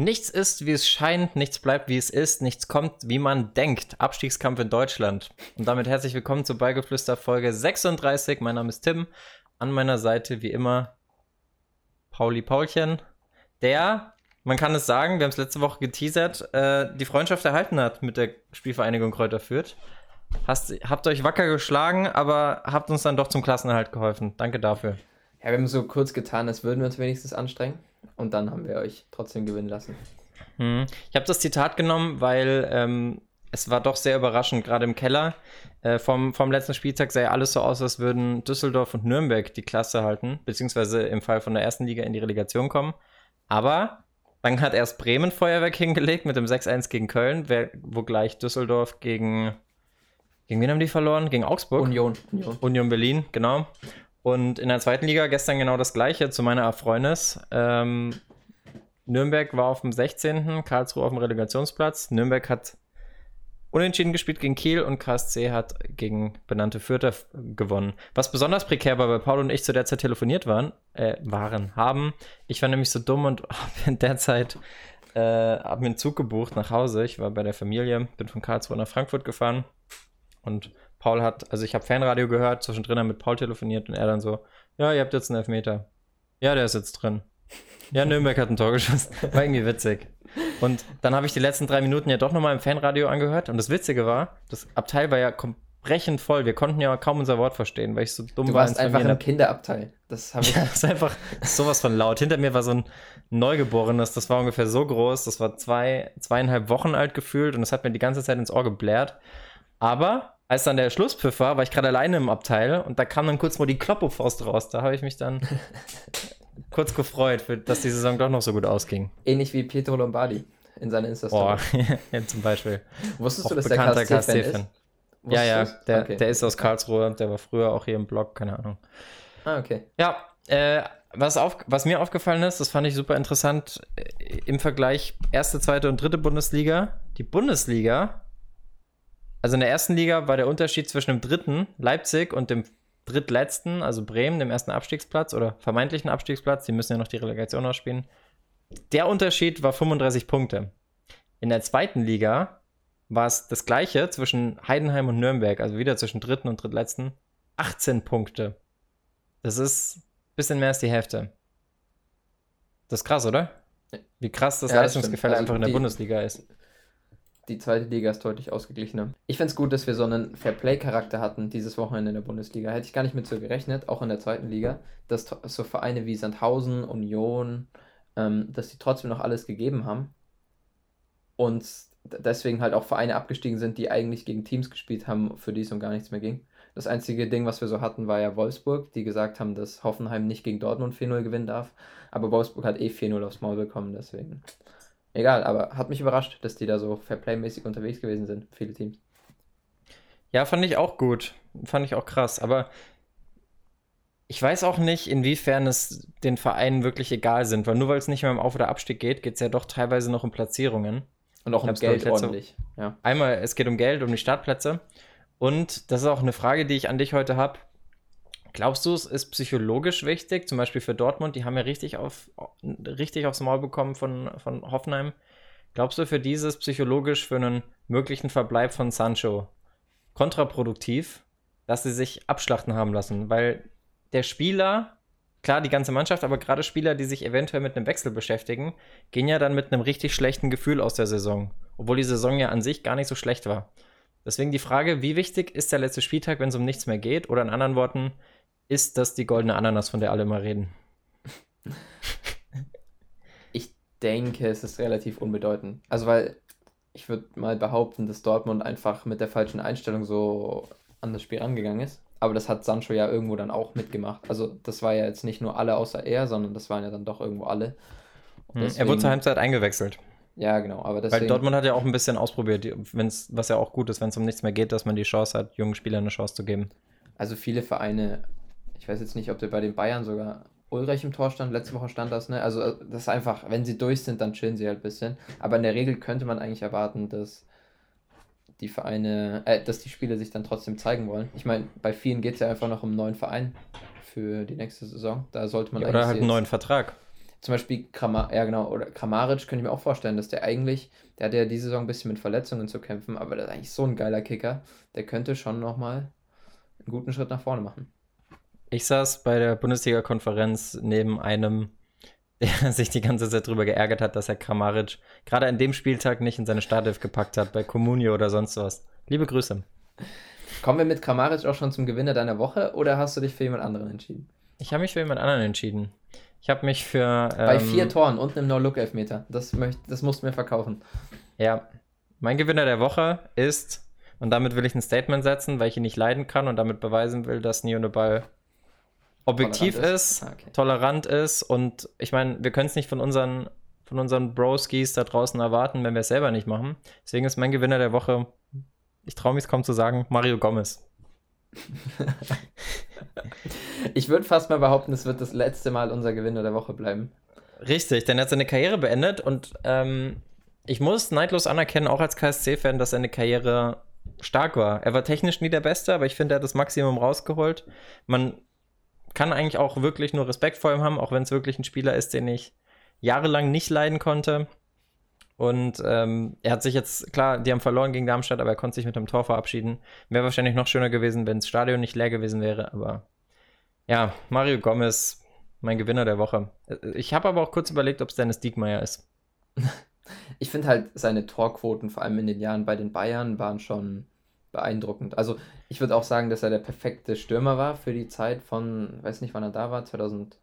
Nichts ist, wie es scheint, nichts bleibt, wie es ist, nichts kommt, wie man denkt. Abstiegskampf in Deutschland. Und damit herzlich willkommen zur Beigeflüster Folge 36. Mein Name ist Tim. An meiner Seite wie immer Pauli Paulchen, der, man kann es sagen, wir haben es letzte Woche geteasert, äh, die Freundschaft erhalten hat mit der Spielvereinigung Kräuter Fürth. Hast, habt euch wacker geschlagen, aber habt uns dann doch zum Klassenerhalt geholfen. Danke dafür. Ja, wir haben so kurz getan, als würden wir uns wenigstens anstrengen. Und dann haben wir euch trotzdem gewinnen lassen. Hm. Ich habe das Zitat genommen, weil ähm, es war doch sehr überraschend, gerade im Keller. Äh, vom, vom letzten Spieltag sah ja alles so aus, als würden Düsseldorf und Nürnberg die Klasse halten, beziehungsweise im Fall von der ersten Liga in die Relegation kommen. Aber dann hat erst Bremen Feuerwerk hingelegt mit dem 6-1 gegen Köln, wo gleich Düsseldorf gegen. Gegen wen haben die verloren? Gegen Augsburg? Union. Union, Union Berlin, genau. Und in der zweiten Liga gestern genau das gleiche zu meiner Erfreundnis. Ähm, Nürnberg war auf dem 16., Karlsruhe auf dem Relegationsplatz. Nürnberg hat unentschieden gespielt gegen Kiel und KSC hat gegen benannte Fürther gewonnen. Was besonders prekär war, weil Paul und ich zu der Zeit telefoniert waren, äh, waren, haben. Ich war nämlich so dumm und habe in der Zeit äh, hab mir einen Zug gebucht nach Hause. Ich war bei der Familie, bin von Karlsruhe nach Frankfurt gefahren und Paul hat, also ich habe Fanradio gehört, zwischendrin mit Paul telefoniert und er dann so, ja, ihr habt jetzt einen Elfmeter. Ja, der ist jetzt drin. Ja, Nürnberg hat ein Tor geschossen. War irgendwie witzig. Und dann habe ich die letzten drei Minuten ja doch nochmal im Fanradio angehört. Und das Witzige war, das Abteil war ja brechend voll. Wir konnten ja kaum unser Wort verstehen, weil ich so dumm du war. Du warst einfach im Kinderabteil. Das, habe ich ja, das ist einfach sowas von laut. Hinter mir war so ein Neugeborenes, das war ungefähr so groß. Das war zwei, zweieinhalb Wochen alt gefühlt und das hat mir die ganze Zeit ins Ohr geblärt. Aber als dann der Schlusspfiff war, war ich gerade alleine im Abteil und da kam dann kurz mal die Kloppo-Faust raus. Da habe ich mich dann kurz gefreut, für, dass die Saison doch noch so gut ausging. Ähnlich wie Pietro Lombardi in seiner Insta-Story. Oh, ja, zum Beispiel. Wusstest auch du, dass der KSC-Fan ist? Ja, ja, der, okay. der ist aus Karlsruhe, der war früher auch hier im Blog, keine Ahnung. Ah, okay. Ja, äh, was, auf, was mir aufgefallen ist, das fand ich super interessant, äh, im Vergleich erste, zweite und dritte Bundesliga. Die Bundesliga also in der ersten Liga war der Unterschied zwischen dem dritten, Leipzig, und dem drittletzten, also Bremen, dem ersten Abstiegsplatz oder vermeintlichen Abstiegsplatz, die müssen ja noch die Relegation ausspielen. Der Unterschied war 35 Punkte. In der zweiten Liga war es das gleiche zwischen Heidenheim und Nürnberg, also wieder zwischen dritten und drittletzten, 18 Punkte. Das ist ein bisschen mehr als die Hälfte. Das ist krass, oder? Wie krass das ja, Leistungsgefälle also einfach in der Bundesliga ist die zweite Liga ist deutlich ausgeglichener. Ich finde es gut, dass wir so einen Fairplay-Charakter hatten dieses Wochenende in der Bundesliga. Hätte ich gar nicht mit so gerechnet, auch in der zweiten Liga, dass so Vereine wie Sandhausen, Union, ähm, dass die trotzdem noch alles gegeben haben. Und deswegen halt auch Vereine abgestiegen sind, die eigentlich gegen Teams gespielt haben, für die es um gar nichts mehr ging. Das einzige Ding, was wir so hatten, war ja Wolfsburg, die gesagt haben, dass Hoffenheim nicht gegen Dortmund 4-0 gewinnen darf. Aber Wolfsburg hat eh 4-0 aufs Maul bekommen, deswegen egal, aber hat mich überrascht, dass die da so Fairplay-mäßig unterwegs gewesen sind, viele Teams. Ja, fand ich auch gut. Fand ich auch krass. Aber ich weiß auch nicht, inwiefern es den Vereinen wirklich egal sind, weil nur weil es nicht mehr um Auf- oder Abstieg geht, geht es ja doch teilweise noch um Platzierungen. Und auch um Geld ordentlich. Ja. Einmal, es geht um Geld, um die Startplätze. Und das ist auch eine Frage, die ich an dich heute habe. Glaubst du, es ist psychologisch wichtig, zum Beispiel für Dortmund, die haben ja richtig, auf, richtig aufs Maul bekommen von, von Hoffenheim. Glaubst du, für dieses psychologisch, für einen möglichen Verbleib von Sancho kontraproduktiv, dass sie sich abschlachten haben lassen? Weil der Spieler, klar, die ganze Mannschaft, aber gerade Spieler, die sich eventuell mit einem Wechsel beschäftigen, gehen ja dann mit einem richtig schlechten Gefühl aus der Saison. Obwohl die Saison ja an sich gar nicht so schlecht war. Deswegen die Frage, wie wichtig ist der letzte Spieltag, wenn es um nichts mehr geht? Oder in anderen Worten, ist das die goldene Ananas, von der alle immer reden? Ich denke, es ist relativ unbedeutend. Also, weil ich würde mal behaupten, dass Dortmund einfach mit der falschen Einstellung so an das Spiel angegangen ist. Aber das hat Sancho ja irgendwo dann auch mitgemacht. Also, das war ja jetzt nicht nur alle außer er, sondern das waren ja dann doch irgendwo alle. Deswegen, hm, er wurde zur Halbzeit eingewechselt. Ja, genau. Aber deswegen, Weil Dortmund hat ja auch ein bisschen ausprobiert, wenn's, was ja auch gut ist, wenn es um nichts mehr geht, dass man die Chance hat, jungen Spielern eine Chance zu geben. Also viele Vereine ich weiß jetzt nicht, ob der bei den Bayern sogar Ulreich im Tor stand, letzte Woche stand das, ne? Also das ist einfach, wenn sie durch sind, dann chillen sie halt ein bisschen. Aber in der Regel könnte man eigentlich erwarten, dass die Vereine, äh, dass die Spieler sich dann trotzdem zeigen wollen. Ich meine, bei vielen geht es ja einfach noch um einen neuen Verein für die nächste Saison. Da sollte man ja, Oder halt einen neuen Vertrag. Zum Beispiel, Kramar ja genau, oder Kramaric könnte ich mir auch vorstellen, dass der eigentlich, der hat ja diese Saison ein bisschen mit Verletzungen zu kämpfen, aber der ist eigentlich so ein geiler Kicker, der könnte schon nochmal einen guten Schritt nach vorne machen. Ich saß bei der Bundesliga-Konferenz neben einem, der sich die ganze Zeit darüber geärgert hat, dass er Kramaric gerade an dem Spieltag nicht in seine Startelf gepackt hat, bei Comunio oder sonst was. Liebe Grüße. Kommen wir mit Kramaric auch schon zum Gewinner deiner Woche oder hast du dich für jemand anderen entschieden? Ich habe mich für jemand anderen entschieden. Ich habe mich für. Ähm, Bei vier Toren und einem No-Look-Elfmeter. Das, das musst du mir verkaufen. Ja. Mein Gewinner der Woche ist, und damit will ich ein Statement setzen, weil ich ihn nicht leiden kann und damit beweisen will, dass Neo Ball objektiv tolerant ist, ist ah, okay. tolerant ist und ich meine, wir können es nicht von unseren, von unseren Broskis da draußen erwarten, wenn wir es selber nicht machen. Deswegen ist mein Gewinner der Woche, ich traue mich es kaum zu sagen, Mario Gomez. ich würde fast mal behaupten, es wird das letzte Mal unser Gewinner der Woche bleiben. Richtig, denn er hat seine Karriere beendet und ähm, ich muss neidlos anerkennen, auch als KSC-Fan, dass seine Karriere stark war. Er war technisch nie der Beste, aber ich finde, er hat das Maximum rausgeholt. Man kann eigentlich auch wirklich nur Respekt vor ihm haben, auch wenn es wirklich ein Spieler ist, den ich jahrelang nicht leiden konnte. Und ähm, er hat sich jetzt, klar, die haben verloren gegen Darmstadt, aber er konnte sich mit einem Tor verabschieden. Wäre wahrscheinlich noch schöner gewesen, wenn das Stadion nicht leer gewesen wäre. Aber ja, Mario Gomez, mein Gewinner der Woche. Ich habe aber auch kurz überlegt, ob es Dennis Diekmeyer ist. Ich finde halt seine Torquoten, vor allem in den Jahren bei den Bayern, waren schon beeindruckend. Also ich würde auch sagen, dass er der perfekte Stürmer war für die Zeit von, weiß nicht, wann er da war, 2008,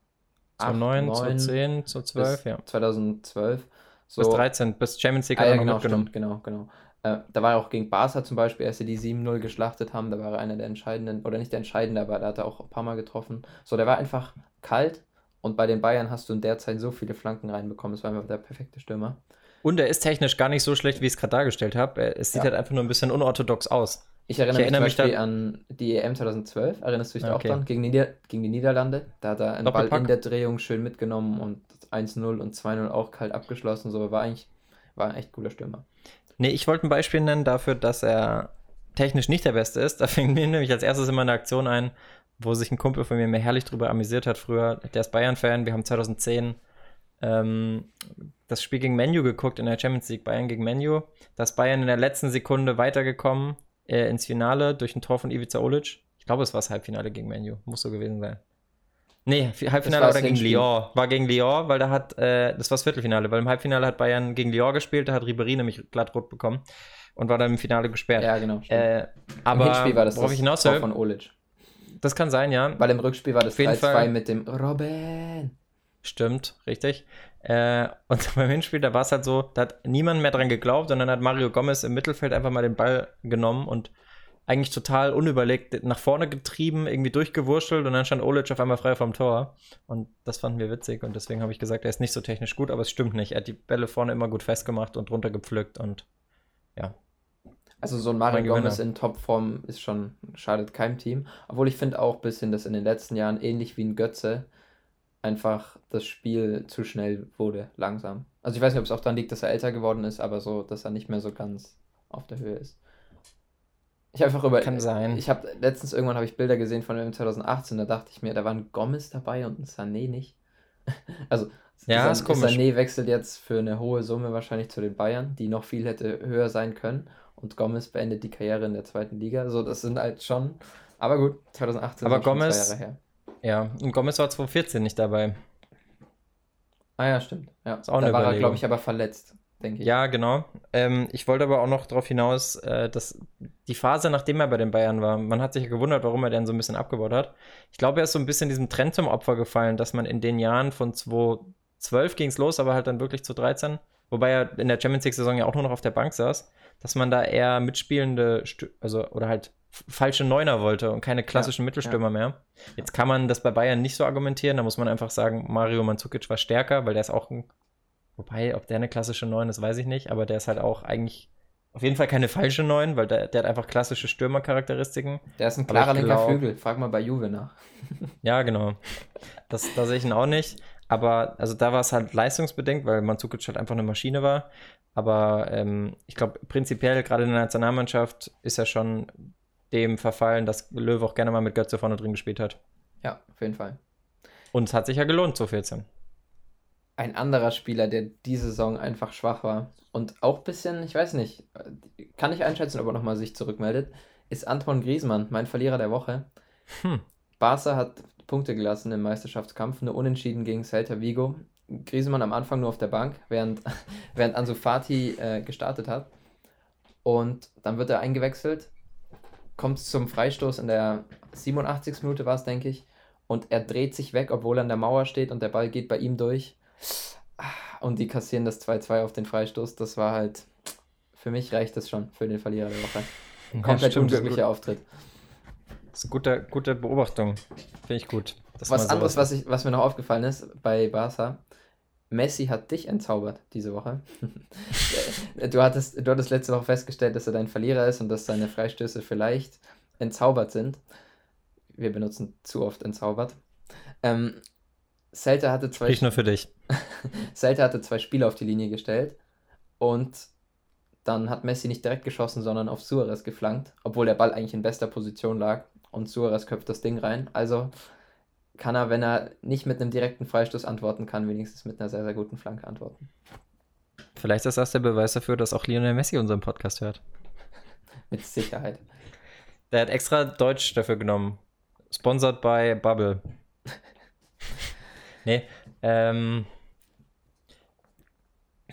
2009, 2010, 2012, ja. 2012. So, bis 13, bis Champions League ah, ja, genau, stimmt, genau, genau. Äh, da war er auch gegen Barca zum Beispiel, als sie die 7-0 geschlachtet haben, da war er einer der entscheidenden, oder nicht der entscheidende, aber da hat er auch ein paar Mal getroffen. So, der war einfach kalt und bei den Bayern hast du in der Zeit so viele Flanken reinbekommen. Es war einfach der perfekte Stürmer. Und er ist technisch gar nicht so schlecht, wie ich es gerade dargestellt habe. Es sieht ja. halt einfach nur ein bisschen unorthodox aus. Ich erinnere, ich erinnere mich, mich an die EM 2012. Erinnerst du dich okay. auch dran? Gegen, Nieder gegen die Niederlande. Da hat er einen Ball in der Drehung schön mitgenommen und 1-0 und 2-0 auch kalt abgeschlossen. So war eigentlich war ein echt cooler Stürmer. Nee, ich wollte ein Beispiel nennen dafür, dass er technisch nicht der Beste ist. Da fing mir nämlich als erstes immer eine Aktion ein, wo sich ein Kumpel von mir mir herrlich drüber amüsiert hat früher. Der ist Bayern-Fan. Wir haben 2010 ähm, das Spiel gegen Menu geguckt in der Champions League, Bayern gegen Menu. Da ist Bayern in der letzten Sekunde weitergekommen äh, ins Finale durch ein Tor von Ivica Olic. Ich glaube, es war das Halbfinale gegen Menu. Muss so gewesen sein. Nee, Halbfinale oder gegen Lyon. War gegen Lyon, weil da hat, äh, das war das Viertelfinale, weil im Halbfinale hat Bayern gegen Lyon gespielt, da hat Ribéry nämlich glatt rot bekommen und war dann im Finale gesperrt. Ja, genau. Äh, aber Im Hinspiel war das das ich hinaus will, von Olic. Das kann sein, ja. Weil im Rückspiel war das 3-2 mit dem Robin. Stimmt, richtig. Äh, und beim Hinspiel, da war es halt so, da hat niemand mehr dran geglaubt und dann hat Mario Gomez im Mittelfeld einfach mal den Ball genommen und eigentlich total unüberlegt nach vorne getrieben, irgendwie durchgewurschtelt und dann stand Olic auf einmal frei vom Tor. Und das fanden wir witzig und deswegen habe ich gesagt, er ist nicht so technisch gut, aber es stimmt nicht. Er hat die Bälle vorne immer gut festgemacht und runtergepflückt und ja. Also so ein Mario Gomez in Topform ist schon, schadet keinem Team. Obwohl ich finde auch ein bisschen, dass in den letzten Jahren ähnlich wie ein Götze einfach das Spiel zu schnell wurde, langsam. Also ich weiß nicht, ob es auch daran liegt, dass er älter geworden ist, aber so, dass er nicht mehr so ganz auf der Höhe ist. Ich einfach über. Kann sein. Ich habe letztens irgendwann habe ich Bilder gesehen von dem 2018, da dachte ich mir, da waren Gomez dabei und ein Sané nicht. also ja, ist komisch. Sané wechselt jetzt für eine hohe Summe wahrscheinlich zu den Bayern, die noch viel hätte höher sein können. Und Gomez beendet die Karriere in der zweiten Liga. So, das sind halt schon. Aber gut, 2018 aber Gomez, zwei Jahre her. Ja, und Gomez war 2014 nicht dabei. Ah ja, stimmt. Ja. Ist auch da war er, glaube ich, aber verletzt denke ich. Ja, genau. Ähm, ich wollte aber auch noch darauf hinaus, äh, dass die Phase, nachdem er bei den Bayern war, man hat sich ja gewundert, warum er denn so ein bisschen abgebaut hat. Ich glaube, er ist so ein bisschen diesem Trend zum Opfer gefallen, dass man in den Jahren von 2012 ging es los, aber halt dann wirklich zu 13, wobei er in der Champions League-Saison ja auch nur noch auf der Bank saß, dass man da eher mitspielende, also oder halt falsche Neuner wollte und keine klassischen ja, Mittelstürmer ja. mehr. Jetzt kann man das bei Bayern nicht so argumentieren, da muss man einfach sagen, Mario Mandzukic war stärker, weil der ist auch ein Wobei, ob der eine klassische 9 ist, weiß ich nicht, aber der ist halt auch eigentlich auf jeden Fall keine falsche 9, weil der, der hat einfach klassische Stürmercharakteristiken. Der ist ein klarer linker glaub... Flügel, frag mal bei Juve nach. ja, genau. Das, da sehe ich ihn auch nicht. Aber also da war es halt leistungsbedingt, weil Mandzukic halt einfach eine Maschine war. Aber ähm, ich glaube, prinzipiell, gerade in der Nationalmannschaft, ist er schon dem verfallen, dass Löwe auch gerne mal mit Götze vorne drin gespielt hat. Ja, auf jeden Fall. Und es hat sich ja gelohnt, so 14. ein anderer Spieler, der diese Saison einfach schwach war und auch ein bisschen, ich weiß nicht, kann ich einschätzen, ob er nochmal sich zurückmeldet, ist Anton Griezmann, mein Verlierer der Woche. Hm. Barca hat Punkte gelassen im Meisterschaftskampf, nur unentschieden gegen Celta Vigo. Griezmann am Anfang nur auf der Bank, während, während Ansu Fati äh, gestartet hat. Und dann wird er eingewechselt, kommt zum Freistoß in der 87. Minute war es, denke ich. Und er dreht sich weg, obwohl er an der Mauer steht und der Ball geht bei ihm durch. Und die kassieren das 2-2 auf den Freistoß. Das war halt, für mich reicht das schon für den Verlierer der Woche. Ein komplett ja, unglücklicher Auftritt. Das ist eine gute, gute Beobachtung. Finde ich gut. was anderes, was, ich, was mir noch aufgefallen ist bei Barca, Messi hat dich entzaubert diese Woche. du, hattest, du hattest letzte Woche festgestellt, dass er dein Verlierer ist und dass seine Freistöße vielleicht entzaubert sind. Wir benutzen zu oft entzaubert. Ähm, Celta hatte zwei. Nicht nur für dich. Celta hatte zwei Spiele auf die Linie gestellt und dann hat Messi nicht direkt geschossen, sondern auf Suarez geflankt, obwohl der Ball eigentlich in bester Position lag und Suarez köpft das Ding rein. Also kann er, wenn er nicht mit einem direkten Freistoß antworten kann, wenigstens mit einer sehr, sehr guten Flanke antworten. Vielleicht ist das der Beweis dafür, dass auch Lionel Messi unseren Podcast hört. mit Sicherheit. Der hat extra Deutsch dafür genommen. Sponsored by Bubble. nee, ähm.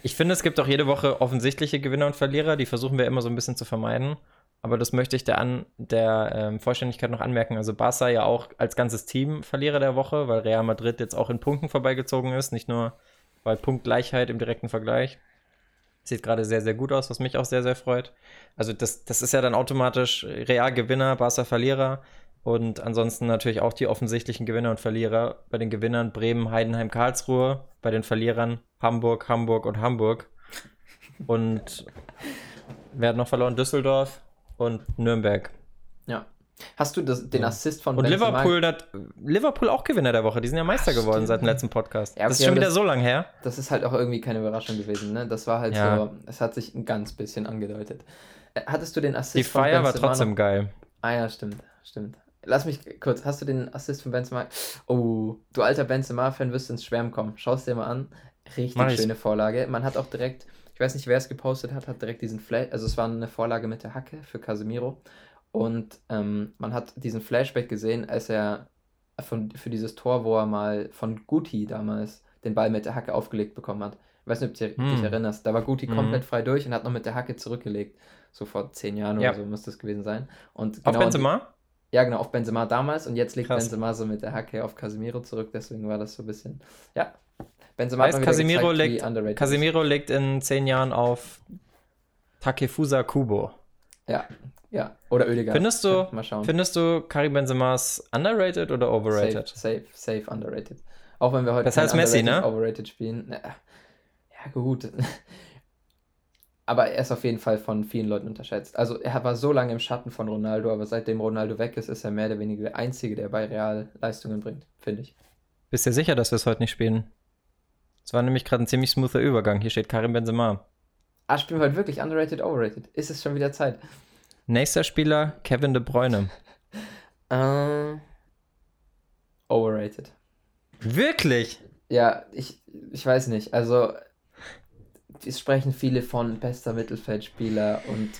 Ich finde, es gibt auch jede Woche offensichtliche Gewinner und Verlierer, die versuchen wir immer so ein bisschen zu vermeiden aber das möchte ich der, An der ähm, Vollständigkeit noch anmerken. Also Barca ja auch als ganzes Team Verlierer der Woche, weil Real Madrid jetzt auch in Punkten vorbeigezogen ist, nicht nur bei Punktgleichheit im direkten Vergleich. Sieht gerade sehr, sehr gut aus, was mich auch sehr, sehr freut. Also das, das ist ja dann automatisch Real Gewinner, Barca Verlierer und ansonsten natürlich auch die offensichtlichen Gewinner und Verlierer. Bei den Gewinnern Bremen, Heidenheim, Karlsruhe, bei den Verlierern Hamburg, Hamburg und Hamburg. Und wer hat noch verloren? Düsseldorf, und Nürnberg. Ja. Hast du das, den Assist von Und Benzema? Liverpool, hat, Liverpool auch Gewinner der Woche. Die sind ja Meister Ach, geworden seit dem letzten Podcast. Ja, das ist schon wieder das, so lang her. Das ist halt auch irgendwie keine Überraschung gewesen. Ne? Das war halt ja. so, es hat sich ein ganz bisschen angedeutet. Äh, hattest du den Assist Die Feier war trotzdem noch? geil. Ah ja, stimmt, stimmt. Lass mich kurz, hast du den Assist von Benzema? Oh, du alter Benzema-Fan wirst ins Schwärmen kommen. Schau es dir mal an. Richtig Mach schöne ich. Vorlage. Man hat auch direkt ich weiß nicht, wer es gepostet hat, hat direkt diesen Flash, also es war eine Vorlage mit der Hacke für Casemiro. Und ähm, man hat diesen Flashback gesehen, als er von, für dieses Tor, wo er mal von Guti damals den Ball mit der Hacke aufgelegt bekommen hat. Ich weiß nicht, ob du hm. dich erinnerst. Da war Guti hm. komplett frei durch und hat noch mit der Hacke zurückgelegt. So vor zehn Jahren ja. oder so muss das gewesen sein. Und genau auf Benzema? ja, genau, auf Benzema damals. Und jetzt legt Krass. Benzema so mit der Hacke auf Casemiro zurück. Deswegen war das so ein bisschen, ja, Benzema heißt, Casemiro, gezeigt, legt, Casemiro legt in zehn Jahren auf Takefusa Kubo. Ja, ja. Oder Oedegaard. Findest du, Mal schauen. findest du Karim Benzemas underrated oder overrated? Safe, safe, safe underrated. Auch wenn wir heute das heißt Messi, ne? overrated spielen. Ja, gut. aber er ist auf jeden Fall von vielen Leuten unterschätzt. Also er war so lange im Schatten von Ronaldo, aber seitdem Ronaldo weg ist, ist er mehr oder weniger der Einzige, der bei Real Leistungen bringt, finde ich. Bist du sicher, dass wir es heute nicht spielen? Es war nämlich gerade ein ziemlich smoother Übergang. Hier steht Karim Benzema. Ah, spielen wir heute wirklich underrated, overrated? Ist es schon wieder Zeit? Nächster Spieler, Kevin De Bruyne. uh, overrated. Wirklich? Ja, ich, ich weiß nicht. Also, es sprechen viele von bester Mittelfeldspieler und.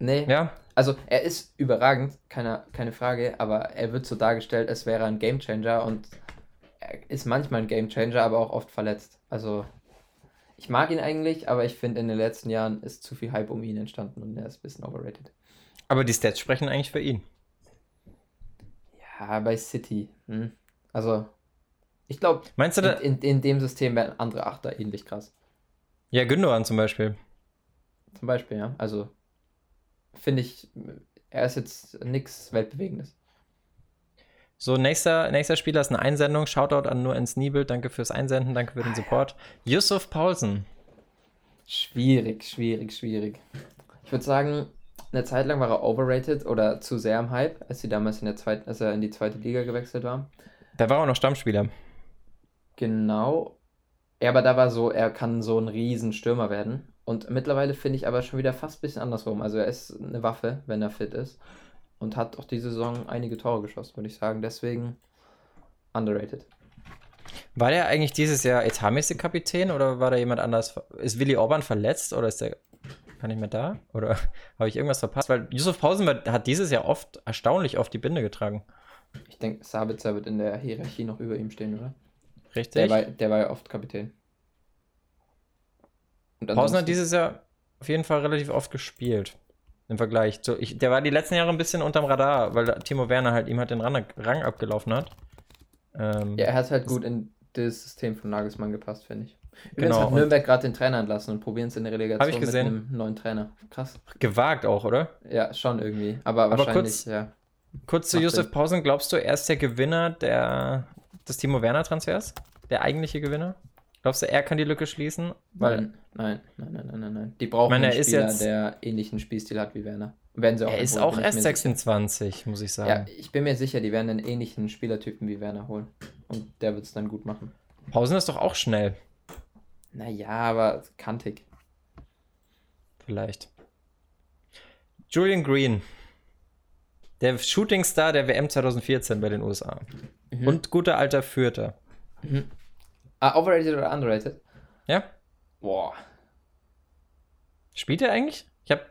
Nee. Ja. Also, er ist überragend, keine, keine Frage, aber er wird so dargestellt, als wäre er ein Gamechanger und ist manchmal ein Gamechanger, aber auch oft verletzt. Also ich mag ihn eigentlich, aber ich finde, in den letzten Jahren ist zu viel Hype um ihn entstanden und er ist ein bisschen overrated. Aber die Stats sprechen eigentlich für ihn. Ja, bei City. Hm. Also, ich glaube, Meinst du in, in, in, dem System wären andere Achter ähnlich krass. Ja, Gündogan zum Beispiel. Zum Beispiel, ja. Also, finde ich, er ist jetzt nichts Weltbewegendes. So, nächster, nächster Spieler ist eine Einsendung. Shoutout an nur ins Niebel. Danke fürs Einsenden, danke für den ah, Support. Yusuf Paulsen. Schwierig, schwierig, schwierig. Ich würde sagen, eine Zeit lang war er overrated oder zu sehr im Hype, als sie damals in der zweiten, als er in die zweite Liga gewechselt war. Da war auch noch Stammspieler. Genau. Ja, aber da war so, er kann so ein Riesenstürmer werden. Und mittlerweile finde ich aber schon wieder fast ein bisschen andersrum. Also er ist eine Waffe, wenn er fit ist und hat auch diese Saison einige Tore geschossen, würde ich sagen. Deswegen underrated. War der eigentlich dieses Jahr etatmäßig Kapitän oder war da jemand anders? Ist Willi Orban verletzt oder ist der gar nicht mehr da? Oder habe ich irgendwas verpasst? Weil Yusuf Pausen hat dieses Jahr oft, erstaunlich oft die Binde getragen. Ich denke, Sabitzer wird in der Hierarchie noch über ihm stehen, oder? Richtig. Der war, der war ja oft Kapitän. Pausen hat dieses Jahr auf jeden Fall relativ oft gespielt. Im Vergleich. So, ich, der war die letzten Jahre ein bisschen unterm Radar, weil Timo Werner halt ihm halt den Rang, Rang abgelaufen hat. Ähm, ja, er hat halt gut in das System von Nagelsmann gepasst, finde ich. Übrigens genau, hat Nürnberg gerade den Trainer entlassen und probieren es in der Relegation ich gesehen. mit einem neuen Trainer. Krass. Gewagt auch, oder? Ja, schon irgendwie. Aber, Aber wahrscheinlich, kurz, ja. Kurz zu Josef Pausen. Glaubst du, er ist der Gewinner der, des Timo Werner Transfers? Der eigentliche Gewinner? Glaubst du, er kann die Lücke schließen? Weil, nein, nein, nein, nein, nein, nein. Die brauchen meine, einen Spieler, jetzt, der ähnlichen Spielstil hat wie Werner. Werden sie auch er ist auch erst 26, sicher. muss ich sagen. Ja, ich bin mir sicher, die werden einen ähnlichen Spielertypen wie Werner holen. Und der wird es dann gut machen. Pausen ist doch auch schnell. Naja, aber kantig. Vielleicht. Julian Green. Der Shootingstar der WM 2014 bei den USA. Mhm. Und guter alter Fürther. Mhm. Ah, overrated oder underrated? Ja. Boah. Spielt er eigentlich? Ich habe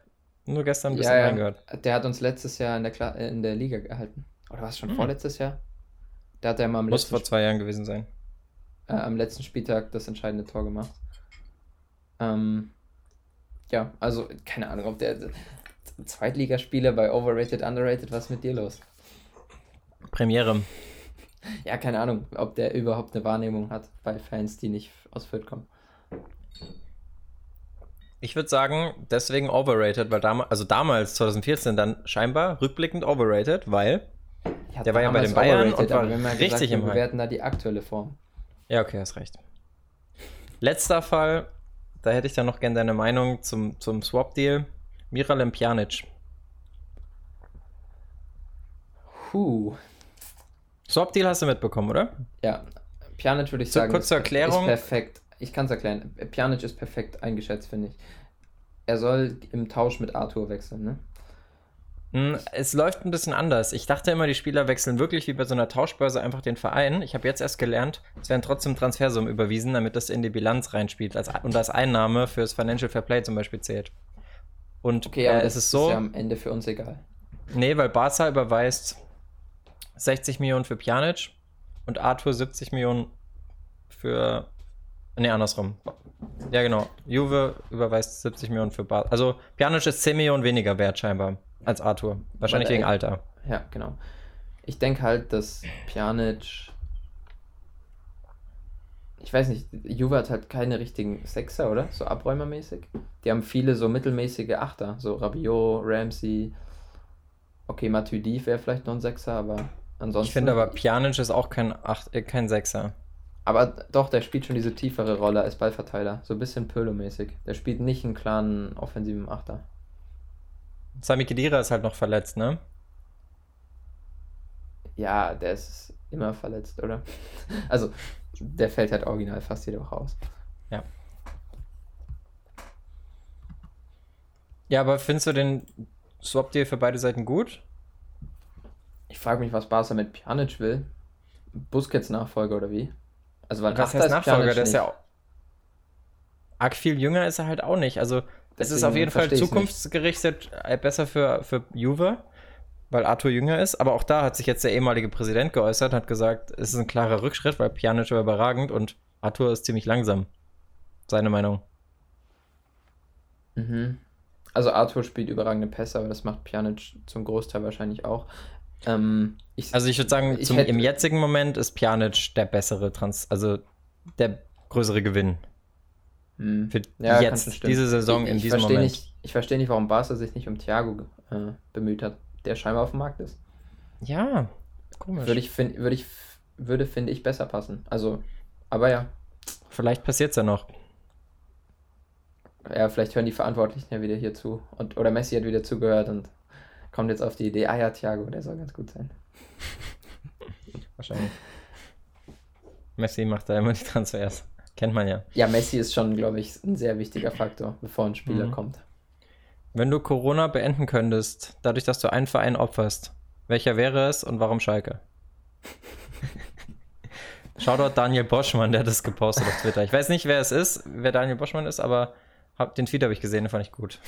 nur gestern ein bisschen ja, ja. reingehört. Der hat uns letztes Jahr in der, Kla in der Liga gehalten. Oder war es schon hm. vorletztes Jahr? Der hat ja mal am Muss vor zwei Jahren gewesen sein. Äh, am letzten Spieltag das entscheidende Tor gemacht. Ähm, ja, also keine Ahnung, ob der Zweitligaspieler bei Overrated, Underrated, was ist mit dir los? Premiere. Ja, keine Ahnung, ob der überhaupt eine Wahrnehmung hat bei Fans, die nicht aus Fürth kommen. Ich würde sagen, deswegen overrated, weil damals, also damals, 2014, dann scheinbar rückblickend overrated, weil ja, der war ja bei den Bayern und war richtig gesagt, im Wir bewerten da die aktuelle Form. Ja, okay, hast recht. Letzter Fall, da hätte ich dann noch gerne deine Meinung zum, zum Swap-Deal. Miralem Pjanic. Huh. Swap-Deal hast du mitbekommen, oder? Ja, Pjanic würde ich so, sagen, kurz zur Erklärung. ist perfekt. Ich kann es erklären. Pjanic ist perfekt eingeschätzt, finde ich. Er soll im Tausch mit Arthur wechseln, ne? Hm, es läuft ein bisschen anders. Ich dachte immer, die Spieler wechseln wirklich wie bei so einer Tauschbörse einfach den Verein. Ich habe jetzt erst gelernt, es werden trotzdem Transfersummen überwiesen, damit das in die Bilanz reinspielt als, und als Einnahme fürs Financial Fair Play zum Beispiel zählt. Und okay, aber äh, das ist, so, ist ja am Ende für uns egal. Nee, weil Barca überweist 60 Millionen für Pjanic und Arthur 70 Millionen für. Nee, andersrum. Ja, genau. Juve überweist 70 Millionen für Barca. Also Pjanic ist 10 Millionen weniger wert scheinbar als Arthur. Wahrscheinlich wegen Alter. Ja, genau. Ich denke halt, dass Pjanic. Ich weiß nicht, Juve hat halt keine richtigen Sechser, oder? So abräumermäßig. Die haben viele so mittelmäßige Achter. So Rabiot, Ramsey. Okay, Matuidi wäre vielleicht noch ein Sechser, aber ansonsten. Ich finde aber Pjanic ist auch kein, Acht, äh, kein Sechser. Aber doch, der spielt schon diese tiefere Rolle als Ballverteiler. So ein bisschen Pölo-mäßig. Der spielt nicht einen klaren offensiven Achter. Sami Khedira ist halt noch verletzt, ne? Ja, der ist immer verletzt, oder? Also, der fällt halt original fast jede Woche aus. Ja. Ja, aber findest du den Swap-Deal für beide Seiten gut? Ich frage mich, was Barca mit Pjanic will. Busquets Nachfolger oder wie? Also, weil was heißt Nachfolger? Der ist ja auch. Arg viel jünger ist er halt auch nicht. Also, es ist auf jeden Fall zukunftsgerichtet äh, besser für, für Juve, weil Arthur jünger ist. Aber auch da hat sich jetzt der ehemalige Präsident geäußert, hat gesagt, es ist ein klarer Rückschritt, weil Pjanic war überragend und Arthur ist ziemlich langsam. Seine Meinung. Mhm. Also Arthur spielt überragende Pässe, aber das macht Pjanic zum Großteil wahrscheinlich auch. Ähm, ich, also ich würde sagen, ich zum, hätte, im jetzigen Moment ist Pjanic der bessere Trans, also der größere Gewinn. Hm. Für ja, jetzt, diese Saison ich, in diesem Moment. Nicht, ich verstehe nicht, warum Barca sich nicht um Thiago äh, bemüht hat, der scheinbar auf dem Markt ist. Ja, komisch. Würde ich, find, würde ich, würde, finde ich, besser passen. Also, aber ja. Vielleicht passiert es ja noch. Ja, vielleicht hören die Verantwortlichen ja wieder hier zu. Und, oder Messi hat wieder zugehört und kommt jetzt auf die Idee, ah ja, Thiago, der soll ganz gut sein. Wahrscheinlich. Messi macht da immer die Transfers. Kennt man ja. Ja, Messi ist schon, glaube ich, ein sehr wichtiger Faktor, bevor ein Spieler mhm. kommt. Wenn du Corona beenden könntest, dadurch, dass du einen Verein opferst, welcher wäre es und warum Schalke? Shoutout Daniel Boschmann, der hat das gepostet auf Twitter. Ich weiß nicht, wer es ist, wer Daniel Boschmann ist, aber hab, den Tweet habe ich gesehen, den fand ich gut.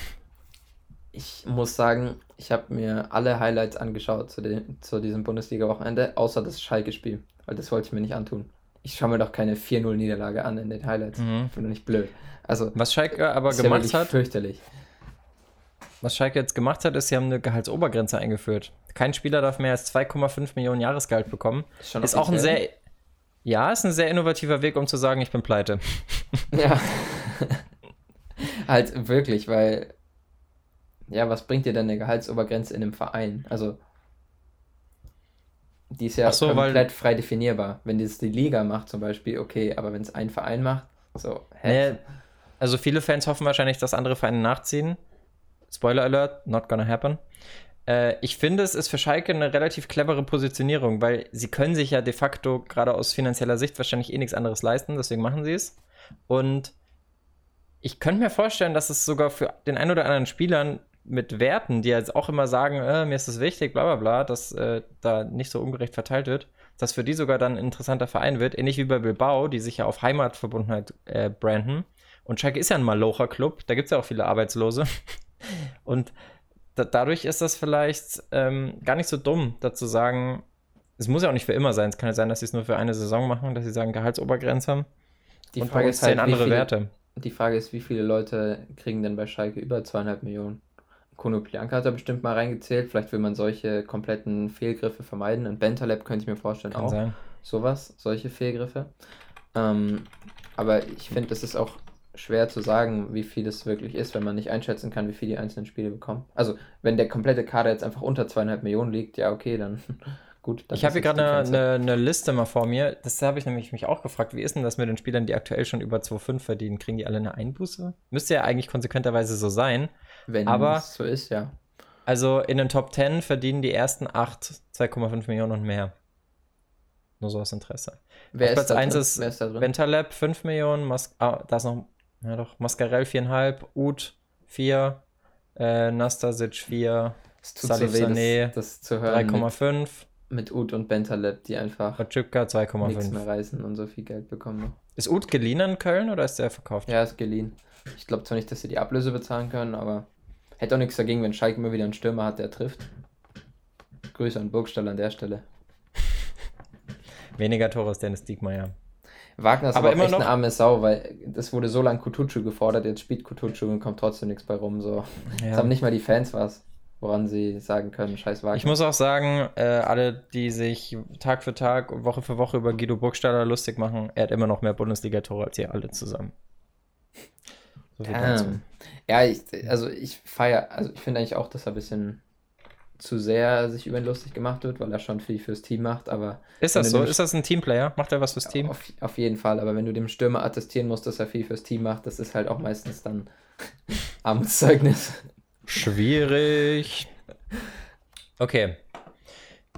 Ich muss sagen, ich habe mir alle Highlights angeschaut zu, den, zu diesem Bundesliga-Wochenende, außer das Schalke-Spiel, weil das wollte ich mir nicht antun. Ich schaue mir doch keine 4-0-Niederlage an in den Highlights. Mhm. Ich bin doch nicht blöd. Also, Was Schalke aber ja gemacht wirklich hat, fürchterlich. was Schalke jetzt gemacht hat, ist, sie haben eine Gehaltsobergrenze eingeführt. Kein Spieler darf mehr als 2,5 Millionen Jahresgehalt bekommen. Ist, schon Ist auch ein sehr, ja, ist ein sehr innovativer Weg, um zu sagen, ich bin pleite. Ja. halt wirklich, weil. Ja, was bringt dir denn eine Gehaltsobergrenze in einem Verein? Also. Die ist ja so, weil- komplett frei definierbar. Wenn das die Liga macht zum Beispiel, okay, aber wenn es ein Verein macht, so, hä? Nee, also viele Fans hoffen wahrscheinlich, dass andere Vereine nachziehen. Spoiler Alert, not gonna happen. Äh, ich finde, es ist für Schalke eine relativ clevere Positionierung, weil sie können sich ja de facto gerade aus finanzieller Sicht wahrscheinlich eh nichts anderes leisten, deswegen machen sie es. Und ich könnte mir vorstellen, dass es sogar für den ein oder anderen Spielern mit Werten, die jetzt auch immer sagen, äh, mir ist das wichtig, bla bla bla, dass äh, da nicht so ungerecht verteilt wird, dass für die sogar dann ein interessanter Verein wird, ähnlich wie bei Bilbao, die sich ja auf Heimatverbundenheit äh, branden. Und Schalke ist ja ein Malocher-Club, da gibt es ja auch viele Arbeitslose. Und da, dadurch ist das vielleicht ähm, gar nicht so dumm, dazu sagen, es muss ja auch nicht für immer sein. Es kann ja sein, dass sie es nur für eine Saison machen, dass sie sagen Gehaltsobergrenze. die und Frage ist halt, andere viele, Werte. Die Frage ist, wie viele Leute kriegen denn bei Schalke über zweieinhalb Millionen? Konoplyanka hat er bestimmt mal reingezählt. Vielleicht will man solche kompletten Fehlgriffe vermeiden. Ein Bentaleb könnte ich mir vorstellen Kann auch. sein. sowas, solche Fehlgriffe. Ähm, aber ich finde, es ist auch schwer zu sagen, wie viel es wirklich ist, wenn man nicht einschätzen kann, wie viel die einzelnen Spiele bekommen. Also, wenn der komplette Kader jetzt einfach unter zweieinhalb Millionen liegt, ja, okay, dann gut. Dann Ich habe hier gerade eine, eine, eine Liste mal vor mir. Das habe ich nämlich mich auch gefragt. Wie ist denn das mit den Spielern, die aktuell schon über 2,5 verdienen? Kriegen die alle eine Einbuße? Müsste ja eigentlich konsequenterweise so sein. Wenn aber- es so ist, ja. Also in den Top 10 verdienen die ersten 8 2,5 Millionen und mehr. Nur so aus Interesse. Wer Auf Platz da 1 drin? ist Wer ist da drin? Ventalab 5 Millionen, Mas ah, da ist noch, ja doch, Mascarell 4,5, Ud 4, äh, Nastasic 4, Es tut Salif so weh, Sané, das, das zu hören mit, 3,5, mit Ud und Bentaleb, die einfach Otschipka nichts mehr 2,5. reißen und so viel Geld bekommen noch. Ist Ud geliehen in Köln oder ist der verkauft? Ja, ist geliehen. Ich glaube zwar nicht, dass sie die Ablöse bezahlen können, aber hätte auch nichts dagegen, wenn Schalke immer wieder einen Stürmer hat, der trifft. Grüße an Burgstall an der Stelle. Weniger Tore als Dennis Diekmeyer. Wagner ist Aber aber, immer echt noch- eine arme Sau, weil das wurde so lange Kutucu gefordert, jetzt spielt Kutucu und kommt trotzdem nichts bei rum. So. Ja. Jetzt haben nicht mal die Fans was, woran sie sagen können, scheiß Wagner. Ich muss auch sagen, äh, alle, die sich Tag für Tag, Woche für Woche über Guido Burgstaller lustig machen, er hat immer noch mehr Bundesliga-Tore als ihr alle zusammen. So viel dazu. Damn. Ja, ich, also ich feiere, also ich finde eigentlich auch, dass er ein bisschen zu sehr sich über ihn lustig gemacht wird, weil er schon viel fürs Team macht, aber Ist das so? Ist das ein Teamplayer? Macht er was fürs Team? Auf, auf jeden Fall, aber wenn du dem Stürmer attestieren musst, dass er viel fürs Team macht, das ist halt auch meistens dann Amtszeugnis. Schwierig. Okay.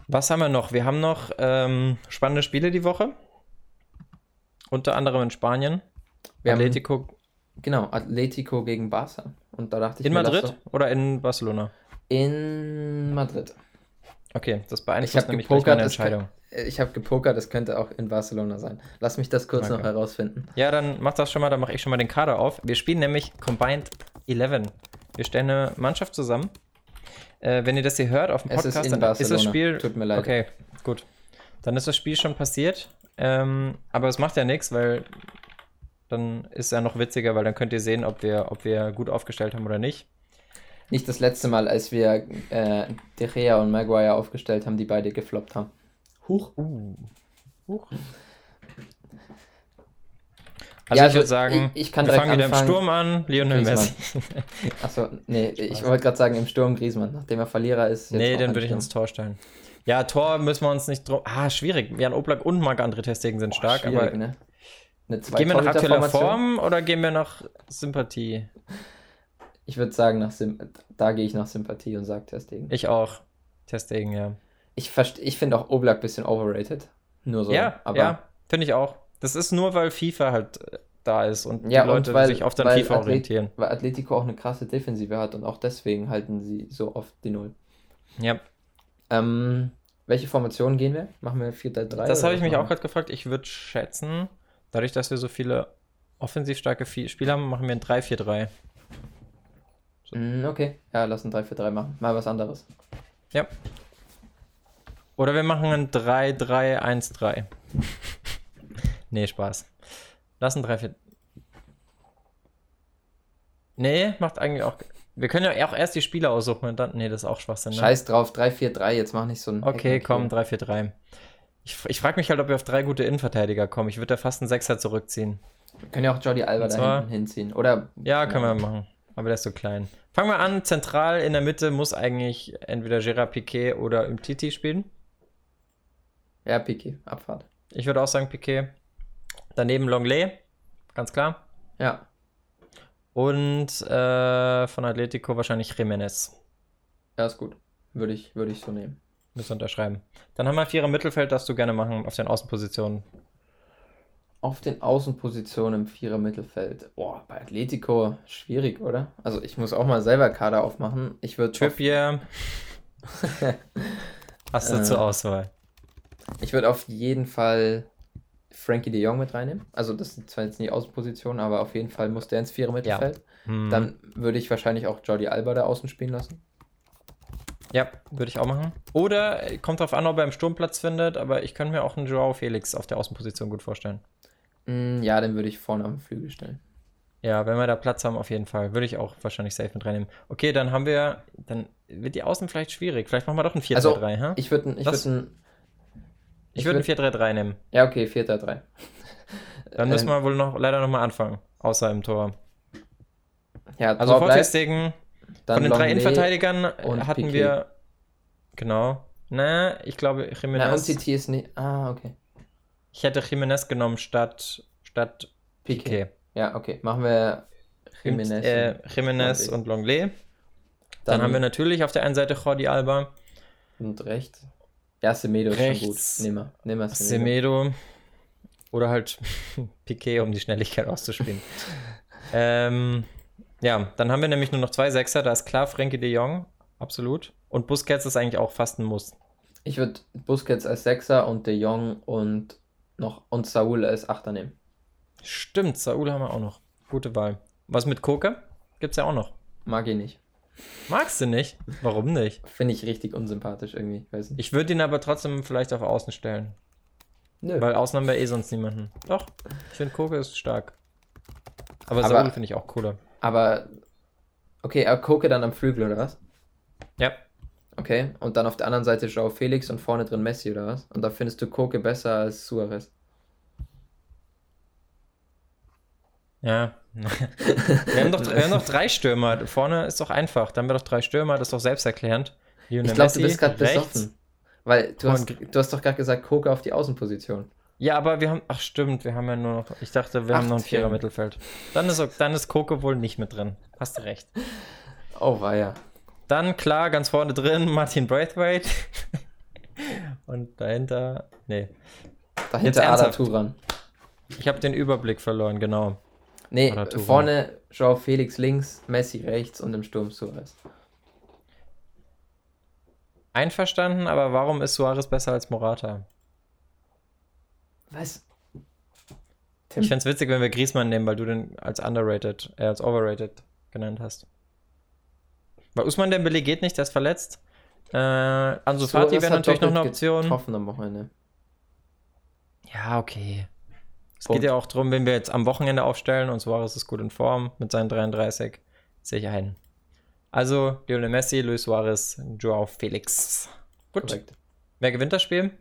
Was haben wir noch? Wir haben noch ähm, spannende Spiele die Woche. Unter anderem in Spanien. Wir haben, Atletico genau, Atletico gegen Barca. Und da dachte ich in mir, Madrid doch- oder in Barcelona? In Madrid. Okay, das Ich beeinflusst habe nämlich gepokert, meine Entscheidung. kann- ich habe gepokert, das könnte auch in Barcelona sein. Lass mich das kurz Okay. noch herausfinden. Ja, dann mach das schon mal, dann mache ich schon mal den Kader auf. Wir spielen nämlich Combined 11. Wir stellen eine Mannschaft zusammen. Äh, wenn ihr das hier hört auf dem Es Podcast, ist in dann ist Barcelona. das Spiel. Tut mir leid. Okay, gut. Dann ist das Spiel schon passiert. Ähm, aber es macht ja nichts, weil dann ist ja noch witziger, weil dann könnt ihr sehen, ob wir, ob wir gut aufgestellt haben oder nicht. Nicht das letzte Mal, als wir äh, De Gea und Maguire aufgestellt haben, die beide gefloppt haben. Huch. Uh. Huch. Also ich würde sagen, ich, ich kann wir direkt fangen wieder im. Sturm an. Lionel Griezmann. Messi. Achso, nee, ich wollte gerade sagen, im Sturm Griezmann, nachdem er Verlierer ist. jetzt Nee, ein würde ich ins Tor stellen. Ja, Tor müssen wir uns nicht drum. Ah, schwierig. Jan Oblak und Marc-André Testegen sind stark, Schwierig, aber ne? Eine gehen wir nach aktueller? Form oder gehen wir nach Sympathie? Ich würde sagen, nach Sim da gehe ich nach Sympathie und sage Testegen. Ich auch. Testegen, ja. Ich, ich finde auch Oblak ein bisschen overrated. Nur so. ja, aber ja, finde ich auch. Das ist nur, weil FIFA halt äh, da ist und Ja, die und Leute weil- sich oft an FIFA Athlet- orientieren. weil Atletico auch eine krasse Defensive hat und auch deswegen halten sie so oft die Null. Ja. Ähm, Welche Formation gehen wir? Machen wir 4-3-3? Das habe ich mich auch gerade gefragt. Ich würde schätzen, dadurch, dass wir so viele offensiv starke Spieler haben, machen wir ein 3-4-3. wir? Mm, okay, ja, lass ein 3-4-3 machen. Mal was anderes. Ja. Oder wir machen ein 3-3-1-3. nee, Spaß. Lass ein 3-4. Nee, macht eigentlich auch. Wir können ja auch erst die Spieler aussuchen und dann. Nee, das ist auch Schwachsinn. Ne? Scheiß drauf, 3-4-3, jetzt mach nicht so ein. Okay, Hack komm, and 3-4-3. Ich, ich frage mich halt, ob wir auf drei gute Innenverteidiger kommen. Ich würde da fast einen Sechser zurückziehen. Wir können ja auch Jordi Alba da hinten hinziehen. Oder. Ja, können wir machen. Aber der ist so klein. Fangen wir an. Zentral in der Mitte muss eigentlich entweder Gerard Piquet oder Umtiti spielen. Ja, Piqué, Abfahrt. Ich würde auch sagen Piquet. Daneben Longley, ganz klar. Ja, Und äh, von Atletico wahrscheinlich Jiménez. ja, ist gut. Würde ich, würde ich so nehmen. Müssen unterschreiben. Dann haben wir Vierer Mittelfeld, darfst du gerne machen auf den Außenpositionen. Auf den Außenpositionen im Vierer Mittelfeld. Boah, bei Atletico schwierig, oder? Also ich muss auch mal selber Kader aufmachen. Ich würde auf, Trippier. Hast du Äh. zur Auswahl. ich würd auf jeden Fall Frankie de Jong mit reinnehmen. Also das sind zwar jetzt nicht Außenpositionen, aber auf jeden Fall muss der ins Vierer Mittelfeld. Hm. Dann würde ich wahrscheinlich auch Jordi Alba da außen spielen lassen. Ja, würde ich auch machen. Oder äh, kommt drauf an, ob er im Sturmplatz findet, aber ich könnte mir auch einen Joao Felix auf der Außenposition gut vorstellen. Mm, ja, dann würde ich vorne am Flügel stellen. Ja, wenn wir da Platz haben, auf jeden Fall. Würde ich auch wahrscheinlich safe mit reinnehmen. Okay, dann haben wir, dann wird die Außen vielleicht schwierig. Vielleicht machen wir doch ein 4-3-3, Also, hä? Ich würde ich würd ein. Ich würde ein 4-3-3 nehmen. Ja, okay, 4-3. Dann müssen Ähm, wir wohl noch leider noch mal anfangen. Außer im Tor. Ja, Also Tor bleibt, Fortestegen, dann von den drei. Innenverteidigern äh, hatten Piqué. wir. Genau. Ne, ich glaube, Na, und. CT ist nicht. Ah, okay. Ich hätte Jimenez genommen statt, statt Piqué. Piqué. Ja, okay. Machen wir Jimenez. Jimenez, äh, Longley. und Longley. Dann, haben wir natürlich auf der einen Seite Jordi Alba, Und rechts. Ja, Semedo ist schon gut. Nehmen wir. Nehmen wir Semedo. Semedo oder halt Piquet, um die Schnelligkeit auszuspielen. ähm, ja, dann haben wir nämlich nur noch zwei Sechser. Da ist klar Frenkie de Jong, absolut. Und Busquets ist eigentlich auch fast ein Muss. Ich würde Busquets als Sechser und De Jong und noch und Saul als Achter nehmen. Stimmt, Saul haben wir auch noch. Gute Wahl. Was mit Koke? Gibt's ja auch noch. Mag ich nicht. Magst du nicht? Warum nicht? Finde ich richtig unsympathisch irgendwie. Weiß nicht. Ich würde ihn aber trotzdem vielleicht auf Außen stellen. Nö. Weil Außen haben wir eh sonst niemanden. Doch, ich finde Koke ist stark. Aber, Aber- Saul finde ich auch cooler. Aber. Okay, aber Koke dann am Flügel oder was? Ja. Okay. Und dann auf der anderen Seite Joao Felix und vorne drin Messi oder was? Und da findest du Koke besser als Suarez. Ja. wir, haben doch, wir haben doch drei Stürmer. Vorne ist doch einfach. Da haben wir doch drei Stürmer, das ist doch selbsterklärend. Lionel Ich glaube, du bist gerade besoffen. Weil du hast, du hast doch gerade gesagt, Koke auf die Außenposition. Ja, aber wir haben. Ach, stimmt, wir haben ja nur noch. Ich dachte, wir Ach, haben noch ein Vierer Tim. Mittelfeld. Dann ist, dann ist Koke wohl nicht mit drin. Hast du recht. Oh, war ja. Dann klar, ganz vorne drin, Martin Braithwaite. Und dahinter. Nee. Jetzt Dahinter ernsthaft? Turan. Ich habe den Überblick verloren, genau. Nee, vorne Joao Felix links, Messi rechts und im Sturm Suarez. Einverstanden, aber warum ist Suarez besser als Morata? Was? Tim. Ich fände es witzig, wenn wir Griezmann nehmen, weil du den als underrated, äh, als overrated genannt hast. Weil Usman Dembele geht nicht, der ist verletzt. Äh, Ansu Fati Suarez wäre natürlich noch eine Option. Getroffen am Wochenende. Ja, okay. Es Punkt. geht ja auch darum, wenn wir jetzt am Wochenende aufstellen und Suarez ist gut in Form mit seinen 33, sehe ich ein. Also Lionel Messi, Luis Suarez, Joao Felix. Gut. Korrekt. Wer gewinnt das Spiel?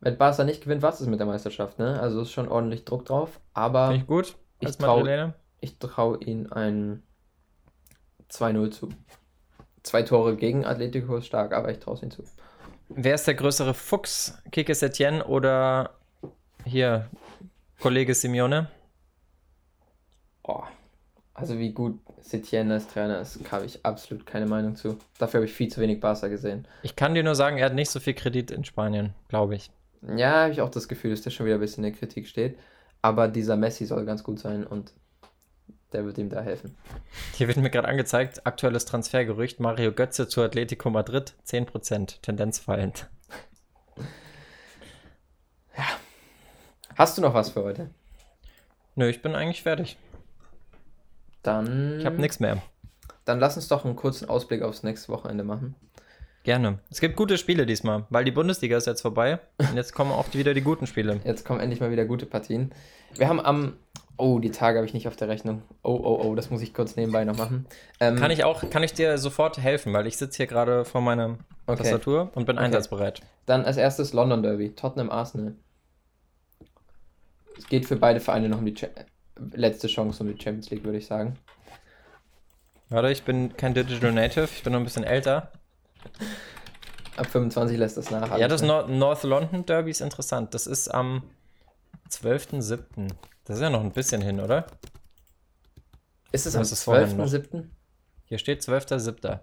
Wenn Barca nicht gewinnt, was ist mit der Meisterschaft, ne? Also ist schon ordentlich Druck drauf, aber Finde ich gut. ich Als trau- traue ihnen ein 2-0 zu. Zwei Tore gegen Atletico ist stark, aber ich traue es ihnen zu. Wer ist der größere Fuchs? Kike Setien oder hier Kollege Simeone? Oh. Also wie gut Setien als Trainer ist, habe ich absolut keine Meinung zu. Dafür habe ich viel zu wenig Barca gesehen. Ich kann dir nur sagen, er hat nicht so viel Kredit in Spanien, glaube ich. Ja, habe ich auch das Gefühl, dass der schon wieder ein bisschen in der Kritik steht. Aber dieser Messi soll ganz gut sein und Der wird ihm da helfen. Hier wird mir gerade angezeigt, aktuelles Transfergerücht, Mario Götze zu Atletico Madrid, 10%, Tendenz fallend. Hast du noch was für heute? Nö, ich bin eigentlich fertig. Dann. Ich habe nichts mehr. Dann lass uns doch einen kurzen Ausblick aufs nächste Wochenende machen. Gerne. Es gibt gute Spiele diesmal, weil die Bundesliga ist jetzt vorbei. Und jetzt kommen auch wieder die guten Spiele. Jetzt kommen endlich mal wieder gute Partien. Wir haben am. Oh, die Tage habe ich nicht auf der Rechnung. Oh, oh, oh, das muss ich kurz nebenbei noch machen. Ähm, Kann ich auch, kann ich dir sofort helfen, weil ich sitze hier gerade vor meiner Okay. Tastatur und bin Okay. einsatzbereit. Dann als erstes London Derby, Tottenham Arsenal. Es geht für beide Vereine noch um die Cha letzte Chance um die Champions League, würde ich sagen. Warte, ich bin kein Digital Native, ich bin noch ein bisschen älter. Ab 25 lässt das nach. ja, das ne? Nor North London Derby ist interessant. Das ist am 12.07. Das ist ja noch ein bisschen hin, oder? Ist es am das ist vorhin noch. 12.07.? Hier steht 12.07.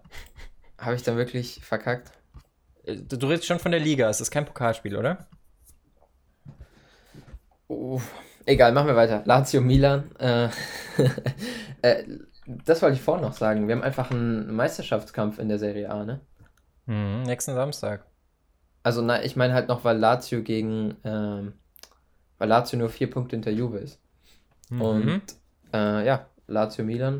Habe ich dann wirklich verkackt? Äh, Du, du redest schon von der Liga, es ist kein Pokalspiel, oder? Uh, egal, machen wir weiter. Lazio Milan. Äh, äh, das wollte ich vorhin noch sagen. Wir haben einfach einen Meisterschaftskampf in der Serie A, ne? Mhm, nächsten Samstag. Also, na, ich meine halt noch, weil Lazio gegen, ähm, weil Lazio nur vier Punkte hinter Juve ist. Mhm. Und äh, ja, Lazio Milan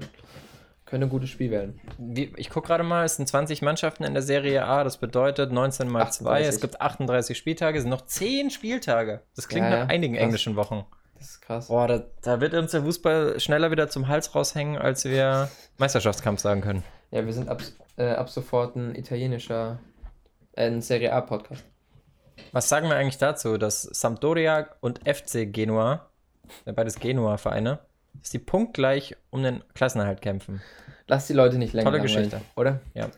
könnte ein gutes Spiel werden. Wie, ich gucke gerade mal, es sind 20 Mannschaften in der Serie A, das bedeutet 19 mal 2, 38. es gibt 38 Spieltage, es sind noch 10 Spieltage. Das klingt Ja, nach ja, einigen krass. englischen Wochen. Das ist krass. Boah, da, da wird uns der Fußball schneller wieder zum Hals raushängen, als wir Meisterschaftskampf sagen können. Ja, wir sind ab, äh, ab sofort ein italienischer, äh, ein Serie A Podcast. Was sagen wir eigentlich dazu, dass Sampdoria und FC Genua, äh, beides Genua-Vereine, dass die punktgleich um den Klassenerhalt kämpfen? Lass die Leute nicht länger Tolle Geschichte. oder? Ja.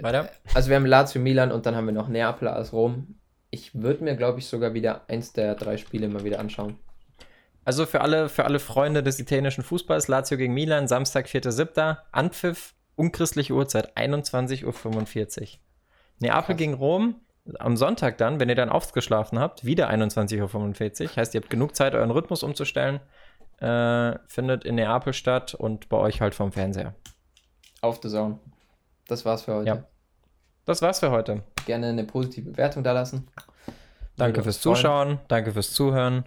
Weiter? Also wir haben Lazio Milan und dann haben wir noch Neapel als Rom. Ich würde mir, glaube ich, sogar wieder eins der drei Spiele mal wieder anschauen. Also für alle, für alle Freunde des italienischen Fußballs, Lazio gegen Milan, Samstag, 4.7., Anpfiff, unchristliche Uhrzeit, 21.45 Uhr. Neapel Krass. gegen Rom, am Sonntag dann, wenn ihr dann ausgeschlafen habt, wieder 21.45 Uhr. Heißt, ihr habt genug Zeit, euren Rhythmus umzustellen. Äh, findet in Neapel statt und bei euch halt vom Fernseher. Auf the Zone. Das war's für heute. Ja. Das war's für heute. Gerne eine positive Bewertung da lassen. Danke Würde fürs. Zuschauen, danke fürs Zuhören.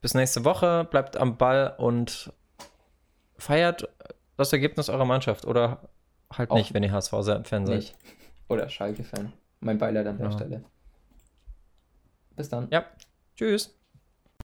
Bis nächste Woche, bleibt am Ball und feiert das Ergebnis eurer Mannschaft oder halt Auch nicht, wenn ihr HSV-Fan seid. Oder Schalke-Fan. Mein Beileid an der Ja. Stelle. Bis dann. Ja, tschüss.